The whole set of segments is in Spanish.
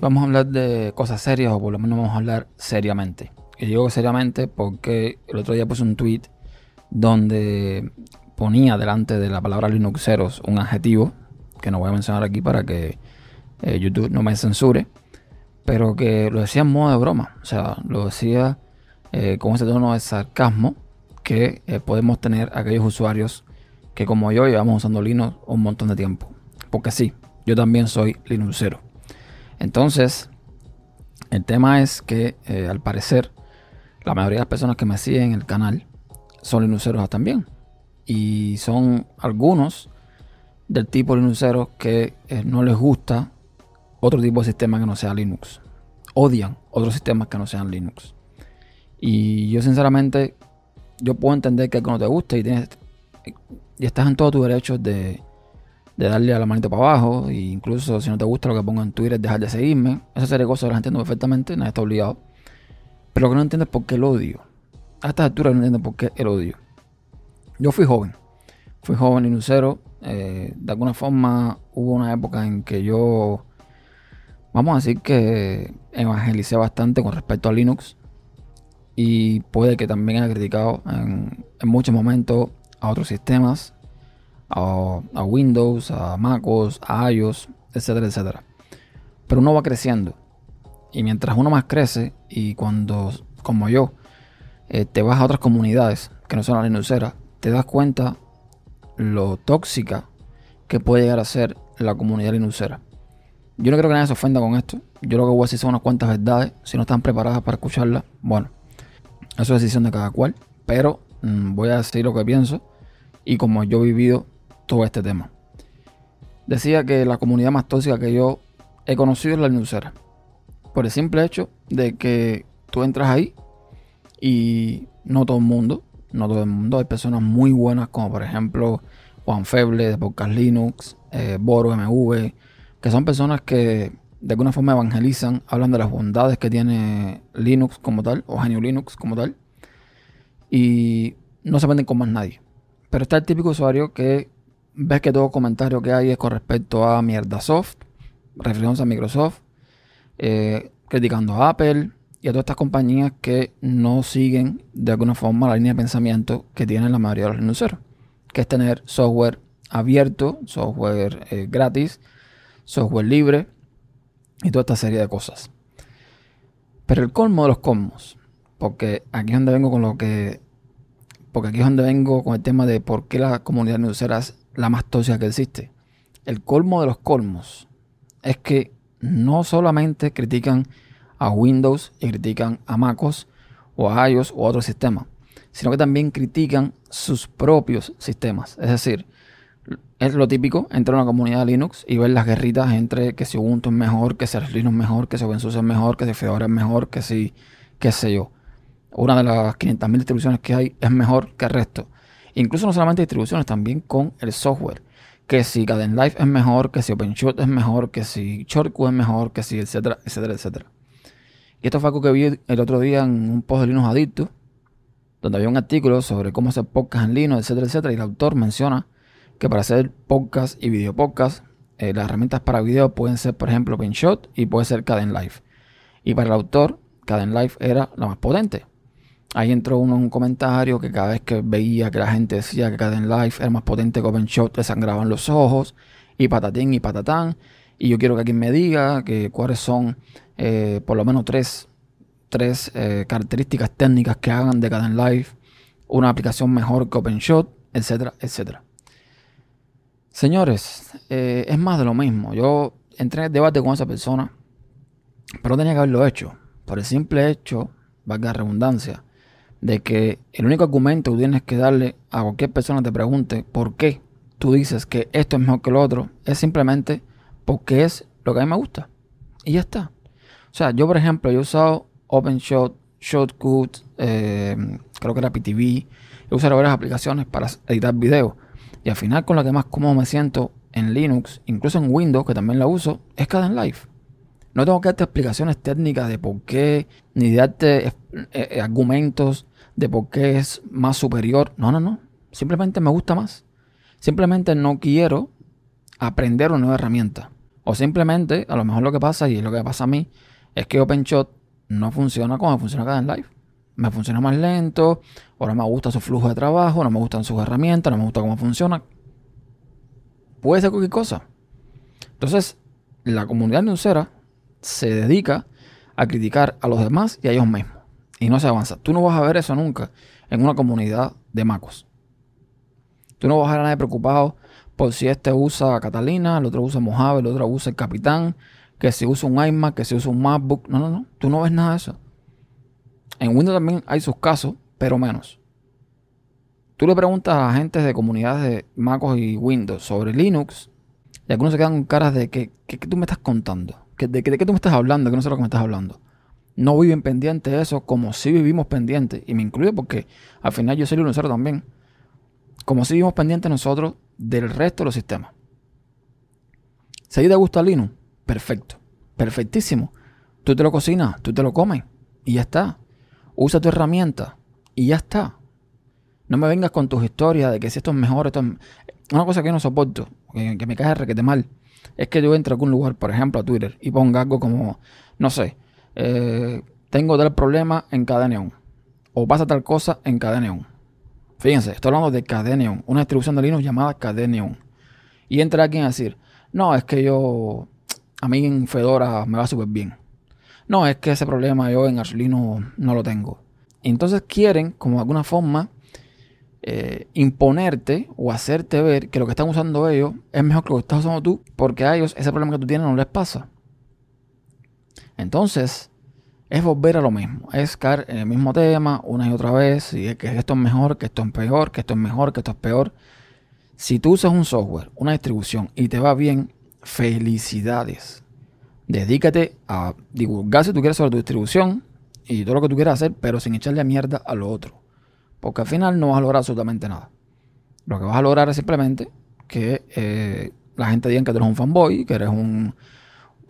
Vamos a hablar de cosas serias o por lo menos vamos a hablar seriamente. Y digo seriamente porque el otro día puse un tweet donde ponía delante de la palabra Linuxeros un adjetivo que no voy a mencionar aquí para que eh, YouTube no me censure, pero que lo decía en modo de broma, o sea, lo decía eh, con ese tono de sarcasmo que eh, podemos tener aquellos usuarios que como yo llevamos usando Linux un montón de tiempo. Porque sí, yo también soy Linuxero. Entonces, el tema es que eh, al parecer la mayoría de las personas que me siguen en el canal son Linuxeros también. Y son algunos del tipo Linuxeros que eh, no les gusta otro tipo de sistema que no sea Linux. Odian otros sistemas que no sean Linux. Y yo sinceramente, yo puedo entender que algo no te guste y, tienes, y estás en todo tu derecho de, de darle a la manito para abajo. E incluso si no te gusta lo que pongo en Twitter, dejar de seguirme. Esa serie de cosas las entiendo perfectamente, nadie está obligado. Pero lo que no entiendo es por qué el odio. A estas alturas no entiendo por qué el odio. Yo fui joven. Fui joven y lucero. Eh, de alguna forma hubo una época en que yo, vamos a decir que evangelicé bastante con respecto a Linux. Y puede que también haya criticado en, en muchos momentos a otros sistemas a, Windows, a MacOS, a iOS, etcétera, etcétera. Pero uno va creciendo. Y mientras uno más crece, y cuando, como yo, eh, te vas a otras comunidades que no son la Linuxera, te das cuenta lo tóxica que puede llegar a ser la comunidad Linuxera. Yo no creo que nadie se ofenda con esto. Yo lo que voy a decir son unas cuantas verdades. Si no están preparadas para escucharlas, bueno, eso es decisión de cada cual. Pero mm, voy a decir lo que pienso y como yo he vivido todo este tema. Decía que la comunidad más tóxica que yo he conocido es la Linuxera. Por el simple hecho de que tú entras ahí y no todo el mundo, no todo el mundo, hay personas muy buenas como por ejemplo Juan Feble de Podcast Linux, eh, Boro MV, que son personas que de alguna forma evangelizan, hablan de las bondades que tiene Linux como tal, o Genio Linux como tal, y no se venden con más nadie. Pero está el típico usuario que ves que todo comentario que hay es con respecto a mierda soft, refiriéndose a Microsoft, eh, criticando a Apple y a todas estas compañías que no siguen de alguna forma la línea de pensamiento que tienen la mayoría de los Linuxeros, que es tener software abierto, software eh, gratis, software libre y toda esta serie de cosas. Pero el colmo de los colmos, porque aquí es donde vengo con lo que porque aquí es donde vengo con el tema de por qué la comunidad Linuxera es la más tóxica que existe. El colmo de los colmos es que no solamente critican a Windows y critican a MacOS o a iOS o a otros sistemas, sino que también critican sus propios sistemas. Es decir, es lo típico entrar a una comunidad de Linux y ver las guerritas entre que si Ubuntu es mejor, que si Linux es mejor, que si OpenSUSE es mejor, que si Fedora es mejor, que si qué sé yo. Una de las 500.000 distribuciones que hay es mejor que el resto. Incluso no solamente distribuciones, también con el software. Que si Life es mejor, que si OpenShot es mejor, que si Shortcut es mejor, que si etcétera, etcétera, etcétera. Y esto fue algo que vi el otro día en un post de Linux Adicto, donde había un artículo sobre cómo hacer podcast en Linux, etcétera, etcétera. Y el autor menciona que para hacer podcast y video podcast, eh, las herramientas para video pueden ser, por ejemplo, OpenShot y puede ser Life. Y para el autor, Life era la más potente. Ahí entró uno en un comentario que cada vez que veía que la gente decía que Caden Life era más potente que OpenShot, le sangraban los ojos, y patatín y patatán. Y yo quiero que alguien me diga que cuáles son eh, por lo menos tres, tres eh, características técnicas que hagan de Caden Life una aplicación mejor que OpenShot, etcétera, etcétera. Señores, eh, es más de lo mismo. Yo entré en debate con esa persona, pero tenía que haberlo hecho. Por el simple hecho, valga la redundancia, de que el único argumento que tienes que darle a cualquier persona que te pregunte por qué tú dices que esto es mejor que lo otro, es simplemente porque es lo que a mí me gusta. Y ya está. O sea, yo por ejemplo, he usado OpenShot, Shotcut, eh, creo que era PTV, he usado varias aplicaciones para editar videos. Y al final con la que más cómodo me siento en Linux, incluso en Windows, que también la uso, es Life. No tengo que darte explicaciones técnicas de por qué, ni darte eh, eh, argumentos de por qué es más superior. No, no, no. Simplemente me gusta más. Simplemente no quiero aprender una nueva herramienta. O simplemente, a lo mejor lo que pasa, y es lo que pasa a mí, es que OpenShot no funciona como funciona cada en live. Me funciona más lento, ahora me gusta su flujo de trabajo, no me gustan sus herramientas, no me gusta cómo funciona. Puede ser cualquier cosa. Entonces, la comunidad newsera se dedica a criticar a los demás y a ellos mismos. Y no se avanza. Tú no vas a ver eso nunca en una comunidad de macos. Tú no vas a ver a nadie preocupado por si este usa Catalina, el otro usa Mojave, el otro usa el Capitán, que si usa un iMac, que si usa un MacBook. No, no, no. Tú no ves nada de eso. En Windows también hay sus casos, pero menos. Tú le preguntas a gente de comunidades de MacOS y Windows sobre Linux y algunos se quedan con caras de que, que, tú me estás contando, de, de qué tú me estás hablando, que no sé lo que me estás hablando. No viven pendientes de eso como si vivimos pendientes, y me incluye porque al final yo soy Linuxero también, como si vivimos pendientes nosotros del resto de los sistemas. Si a ti te gusta Linux, perfecto, perfectísimo. Tú te lo cocinas, tú te lo comes y ya está. Usa tu herramienta y ya está. No me vengas con tus historias de que si esto es mejor, esto es... Una cosa que yo no soporto, que, me cae requete mal, es que yo entre a algún lugar, por ejemplo a Twitter, y ponga algo como, no sé, eh, tengo tal problema en cada neón. O pasa tal cosa en cada neón. Fíjense, estoy hablando de Cadeneon, una distribución de Linux llamada Cadeneon. Y entra alguien a decir, no, es que yo, a mí en Fedora me va súper bien. No, es que ese problema yo en Arch Linux no lo tengo. entonces quieren, como de alguna forma, eh, imponerte o hacerte ver que lo que están usando ellos es mejor que lo que estás usando tú, porque a ellos ese problema que tú tienes no les pasa. Entonces, es volver a lo mismo, es caer en el mismo tema una y otra vez, y que esto es mejor, que esto es peor, que esto es mejor, que esto es peor. Si tú usas un software, una distribución y te va bien, felicidades. Dedícate a divulgar si tú quieres sobre tu distribución y todo lo que tú quieras hacer, pero sin echarle mierda a lo otro. Porque al final no vas a lograr absolutamente nada. Lo que vas a lograr es simplemente que eh, la gente diga que tú eres un fanboy, que eres un,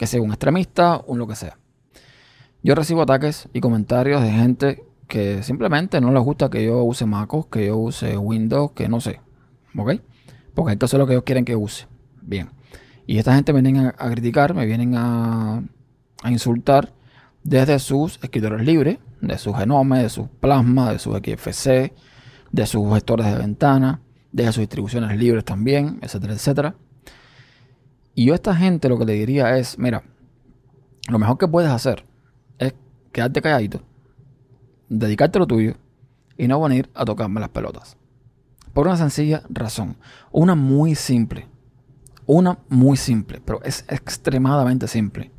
que sea un extremista, un lo que sea. Yo recibo ataques y comentarios de gente que simplemente no les gusta que yo use MacOS, que yo use Windows, que no sé. ¿Ok? Porque esto es lo que ellos quieren que use. Bien. Y esta gente vienen a, criticar, me vienen a, insultar desde sus escritores libres, de sus Genome, de sus Plasma, de sus XFC, de sus gestores de ventana, de sus distribuciones libres también, etcétera, etcétera. Y yo a esta gente lo que le diría es, mira, lo mejor que puedes hacer quedarte calladito, dedicarte a lo tuyo y no venir a tocarme las pelotas. Por una sencilla razón. Una muy simple. Una muy simple, pero es extremadamente simple.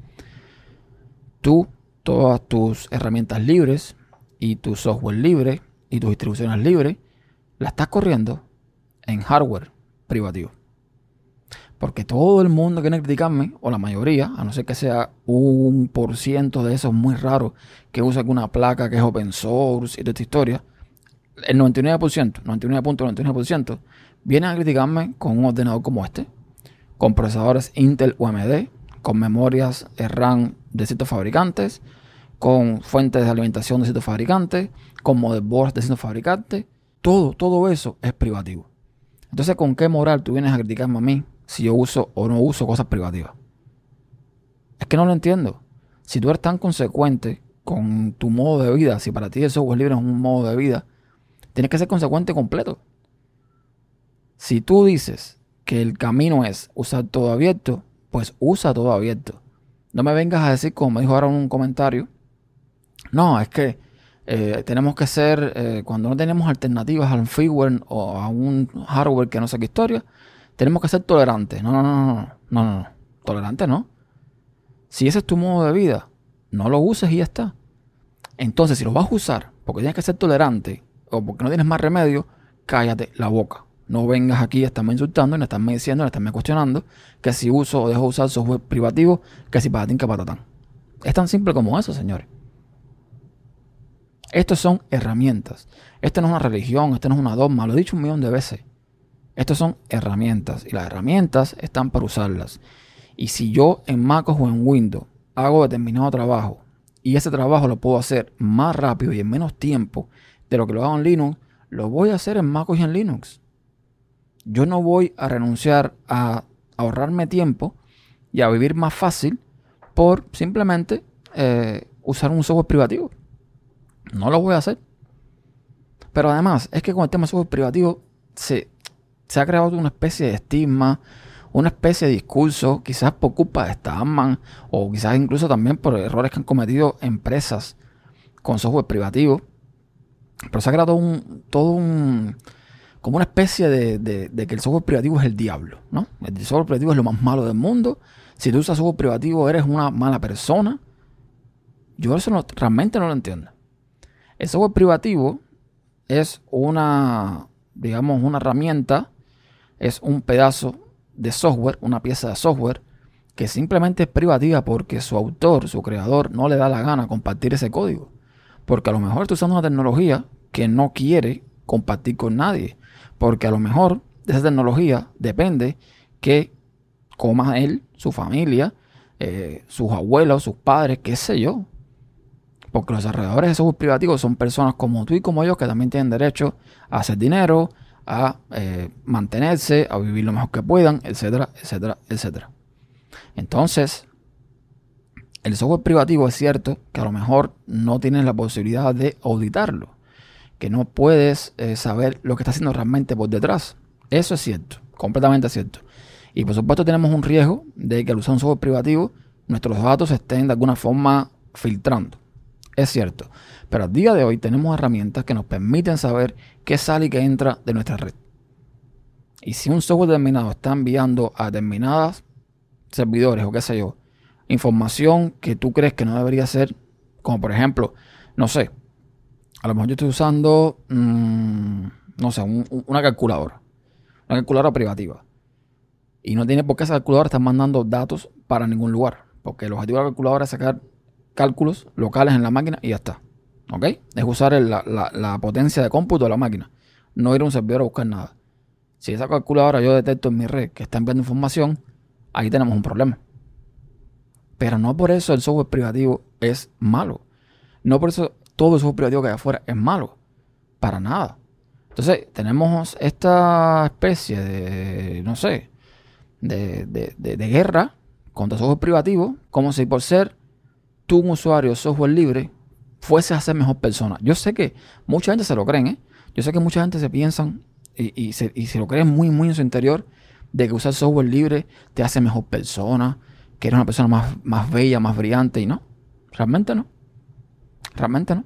Tú, todas tus herramientas libres y tu software libre y tus distribuciones libres, la estás corriendo en hardware privativo. Porque todo el mundo quiere criticarme, o la mayoría, a no ser que sea un por ciento de esos muy raros que usa alguna placa que es open source y toda esta historia, el 99%, 99.99%, vienen a criticarme con un ordenador como este, con procesadores Intel o AMD, con memorias RAM de ciertos fabricantes, con fuentes de alimentación de ciertos fabricantes, con motherboards de ciertos fabricantes. Todo, todo eso es privativo. Entonces, ¿con qué moral tú vienes a criticarme a mí si yo uso o no uso cosas privativas. Es que no lo entiendo. Si tú eres tan consecuente con tu modo de vida, si para ti el software libre es un modo de vida, tienes que ser consecuente completo. Si tú dices que el camino es usar todo abierto, pues usa todo abierto. No me vengas a decir, como me dijo ahora en un comentario, no, es que eh, tenemos que ser, eh, cuando no tenemos alternativas a un firmware o a un hardware que no sé qué historia, tenemos que ser tolerantes. No, no, no, no, no, no, no. Tolerante no. Si ese es tu modo de vida, no lo uses y ya está. Entonces, si lo vas a usar porque tienes que ser tolerante o porque no tienes más remedio, cállate la boca. No vengas aquí a estarme insultando, a estarme diciendo, a estarme cuestionando que si uso o dejo de usar software privativo, que si para ti que patatán. Es tan simple como eso, señores. Estos son herramientas. Esto no es una religión, esto no es una dogma, lo he dicho un millón de veces. Estas son herramientas y las herramientas están para usarlas. Y si yo en MacOS o en Windows hago determinado trabajo y ese trabajo lo puedo hacer más rápido y en menos tiempo de lo que lo hago en Linux, lo voy a hacer en MacOS y en Linux. Yo no voy a renunciar a ahorrarme tiempo y a vivir más fácil por simplemente eh, usar un software privativo. No lo voy a hacer. Pero además, es que con el tema de software privativo se, se ha creado una especie de estigma, una especie de discurso, quizás por culpa de Stallman o quizás incluso también por errores que han cometido empresas con software privativo. Pero se ha creado un, todo un, como una especie de, que el software privativo es el diablo, ¿no? El software privativo es lo más malo del mundo. Si tú usas software privativo eres una mala persona. Yo eso realmente no lo entiendo. El software privativo es una, digamos, una herramienta, es un pedazo de software, una pieza de software que simplemente es privativa porque su autor, su creador, no le da la gana compartir ese código. Porque a lo mejor tú usas una tecnología que no quiere compartir con nadie. Porque a lo mejor de esa tecnología depende que coma él, su familia, eh, sus abuelos, sus padres, qué sé yo. Porque los desarrolladores de software privativo son personas como tú y como yo que también tienen derecho a hacer dinero, a eh, mantenerse, a vivir lo mejor que puedan, etcétera, etcétera, etcétera. Entonces, el software privativo es cierto que a lo mejor no tienes la posibilidad de auditarlo, que no puedes eh, saber lo que está haciendo realmente por detrás. Eso es cierto, completamente cierto. Y por supuesto tenemos un riesgo de que al usar un software privativo nuestros datos estén de alguna forma filtrando. Es cierto. Pero a día de hoy tenemos herramientas que nos permiten saber qué sale y qué entra de nuestra red. Y si un software determinado está enviando a determinadas servidores o qué sé yo, información que tú crees que no debería ser, como por ejemplo, no sé, a lo mejor yo estoy usando, mm, no sé, una calculadora, una calculadora privativa. Y no tiene por qué esa calculadora estar mandando datos para ningún lugar. Porque el objetivo de la calculadora es sacar cálculos locales en la máquina y ya está. ¿Ok? Es usar la, potencia de cómputo de la máquina. No ir a un servidor a buscar nada. Si esa calculadora yo detecto en mi red que está enviando información, ahí tenemos un problema. Pero no por eso el software privativo es malo. No por eso todo el software privativo que hay afuera es malo. Para nada. Entonces, tenemos esta especie de, no sé, de, de, de guerra contra software privativo, como si por ser tú un usuario software libre fuese a ser mejor persona. Yo sé que mucha gente se lo creen, ¿eh? Yo sé que mucha gente se piensan y, se, lo creen muy, muy en su interior de que usar software libre te hace mejor persona, que eres una persona más, más bella, más brillante y no. Realmente no. Realmente no.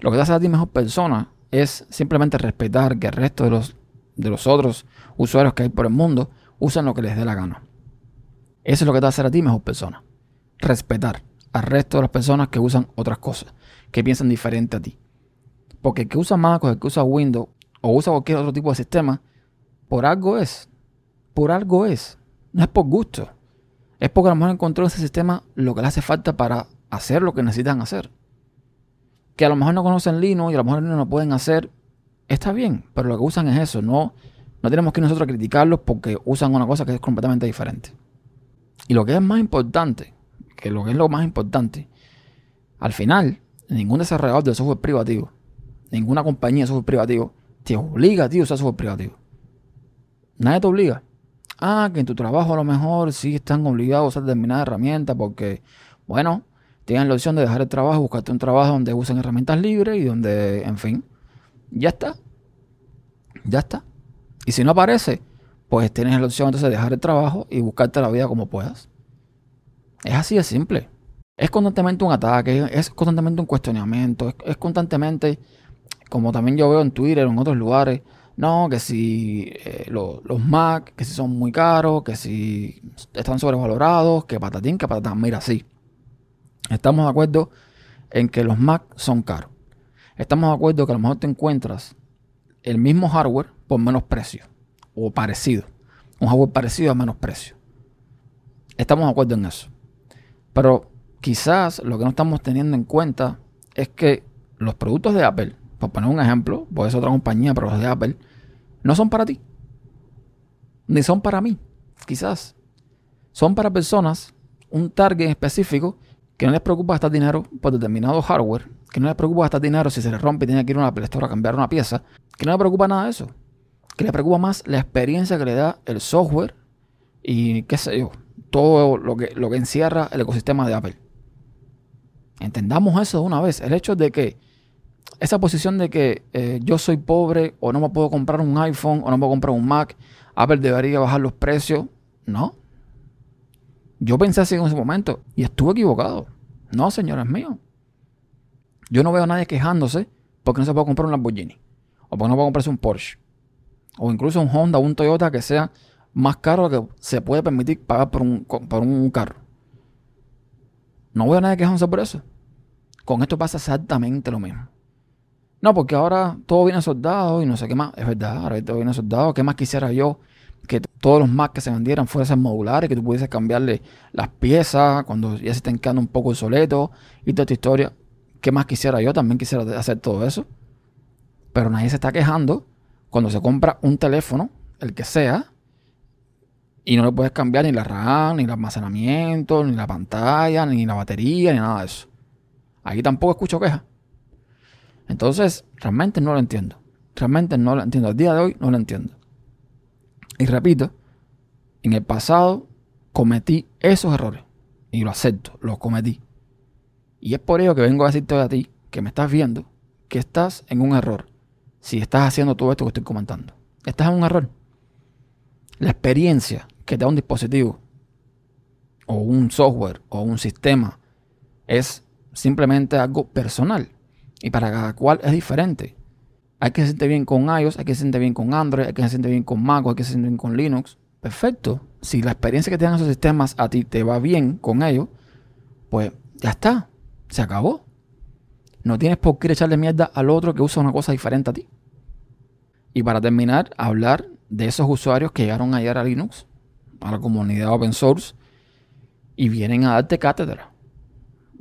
Lo que te hace a ti mejor persona es simplemente respetar que el resto de los, de los otros usuarios que hay por el mundo usan lo que les dé la gana. Eso es lo que te hace a ti mejor persona. Respetar al resto de las personas que usan otras cosas, que piensan diferente a ti. Porque el que usa Mac o el que usa Windows o usa cualquier otro tipo de sistema, por algo es. Por algo es. No es por gusto. Es porque a lo mejor encontró en ese sistema lo que le hace falta para hacer lo que necesitan hacer. Que a lo mejor no conocen Linux y a lo mejor no pueden hacer. Está bien, pero lo que usan es eso. No, no tenemos que nosotros criticarlos porque usan una cosa que es completamente diferente. Y lo que es más importante que lo que es lo más importante, al final, ningún desarrollador de software privativo, ninguna compañía de software privativo, te obliga ti a usar software privativo. Nadie te obliga. Ah, que en tu trabajo a lo mejor sí están obligados a usar determinada herramienta porque, bueno, tienen la opción de dejar el trabajo, buscarte un trabajo donde usen herramientas libres y donde, en fin, ya está. Ya está. Y si no aparece, pues tienes la opción entonces de dejar el trabajo y buscarte la vida como puedas. Es así de simple. Es constantemente un ataque, es constantemente un cuestionamiento, es, constantemente, como también yo veo en Twitter o en otros lugares, no, que si eh, los Mac, que si son muy caros, que si están sobrevalorados, que patatín, que patatán. Mira, sí. Estamos de acuerdo en que los Mac son caros. Estamos de acuerdo que a lo mejor te encuentras el mismo hardware por menos precio. O parecido. Un hardware parecido a menos precio. Estamos de acuerdo en eso. Pero quizás lo que no estamos teniendo en cuenta es que los productos de Apple, por poner un ejemplo, puede ser otra compañía, pero los de Apple, no son para ti. Ni son para mí, quizás. Son para personas, un target específico, que no les preocupa gastar dinero por determinado hardware, que no les preocupa gastar dinero si se les rompe y tiene que ir a una Apple Store a cambiar una pieza, que no les preocupa nada de eso. Que les preocupa más la experiencia que le da el software y qué sé yo, todo lo que, lo que encierra el ecosistema de Apple. Entendamos eso de una vez. El hecho de que esa posición de que eh, yo soy pobre o no me puedo comprar un iPhone o no me puedo comprar un Mac, Apple debería bajar los precios. No. Yo pensé así en ese momento y estuve equivocado. No, señores míos. Yo no veo a nadie quejándose porque no se puede comprar un Lamborghini o porque no puede comprarse un Porsche o incluso un Honda un Toyota que sea más caro que se puede permitir pagar por un, por un carro. No veo a nadie quejándose por eso. Con esto pasa exactamente lo mismo. No, porque ahora todo viene soldado y no sé qué más. Es verdad, ahora todo viene soldado. ¿Qué más quisiera yo? Que todos los Macs que se vendieran fuesen modulares, que tú pudieses cambiarle las piezas cuando ya se estén quedando un poco obsoletos y toda esta historia. ¿Qué más quisiera yo? También quisiera hacer todo eso. Pero nadie se está quejando cuando se compra un teléfono, el que sea, y no le puedes cambiar ni la RAM, ni el almacenamiento, ni la pantalla, ni la batería, ni nada de eso. Ahí tampoco escucho quejas. Entonces, realmente no lo entiendo. Realmente no lo entiendo. Al día de hoy no lo entiendo. Y repito, en el pasado cometí esos errores. Y lo acepto, los cometí. Y es por ello que vengo a decirte a ti, que me estás viendo, que estás en un error. Si estás haciendo todo esto que estoy comentando. Estás en un error. La experiencia que te da un dispositivo, o un software, o un sistema, es simplemente algo personal. Y para cada cual es diferente. Hay que se siente bien con iOS, hay que se siente bien con Android, hay que se siente bien con Mac, hay que se siente bien con Linux. Perfecto. Si la experiencia que tienen esos sistemas a ti te va bien con ellos, pues ya está. Se acabó. No tienes por qué echarle mierda al otro que usa una cosa diferente a ti. Y para terminar, hablar de esos usuarios que llegaron ayer a Linux, a la comunidad open source, y vienen a darte cátedra.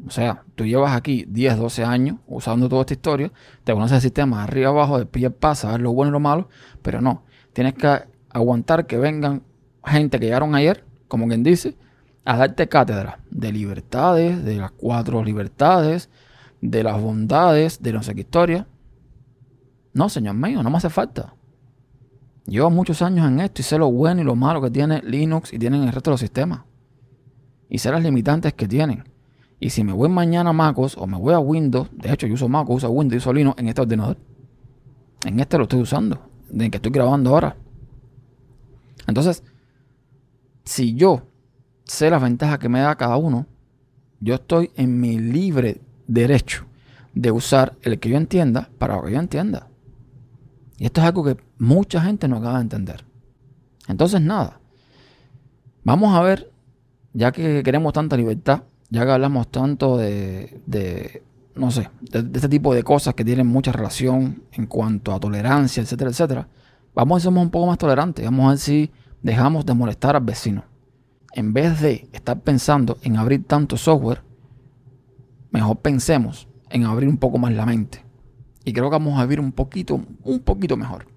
O sea, tú llevas aquí 10, 12 años usando toda esta historia, te conoces el sistema arriba abajo, de pie pasa, ver lo bueno y lo malo, pero no, tienes que aguantar que vengan gente que llegaron ayer, como quien dice, a darte cátedra de libertades, de las cuatro libertades, de las bondades, de no sé qué historia. No, señor mío, no me hace falta. Llevo muchos años en esto y sé lo bueno y lo malo que tiene Linux y tienen el resto de los sistemas. Y sé las limitantes que tienen. Y si me voy mañana a MacOS o me voy a Windows, de hecho yo uso MacOS, uso Windows, uso Linux en este ordenador. En este lo estoy usando, en que estoy grabando ahora. Entonces, si yo sé las ventajas que me da cada uno, yo estoy en mi libre derecho de usar el que yo entienda para lo que yo entienda. Y esto es algo que mucha gente no acaba de entender. Entonces, nada. Vamos a ver, ya que queremos tanta libertad, ya que hablamos tanto de, no sé, de, este tipo de cosas que tienen mucha relación en cuanto a tolerancia, etcétera, etcétera, vamos a ser un poco más tolerantes. Vamos a ver si dejamos de molestar al vecino. En vez de estar pensando en abrir tanto software, mejor pensemos en abrir un poco más la mente. Y creo que vamos a vivir un poquito, un poquito mejor.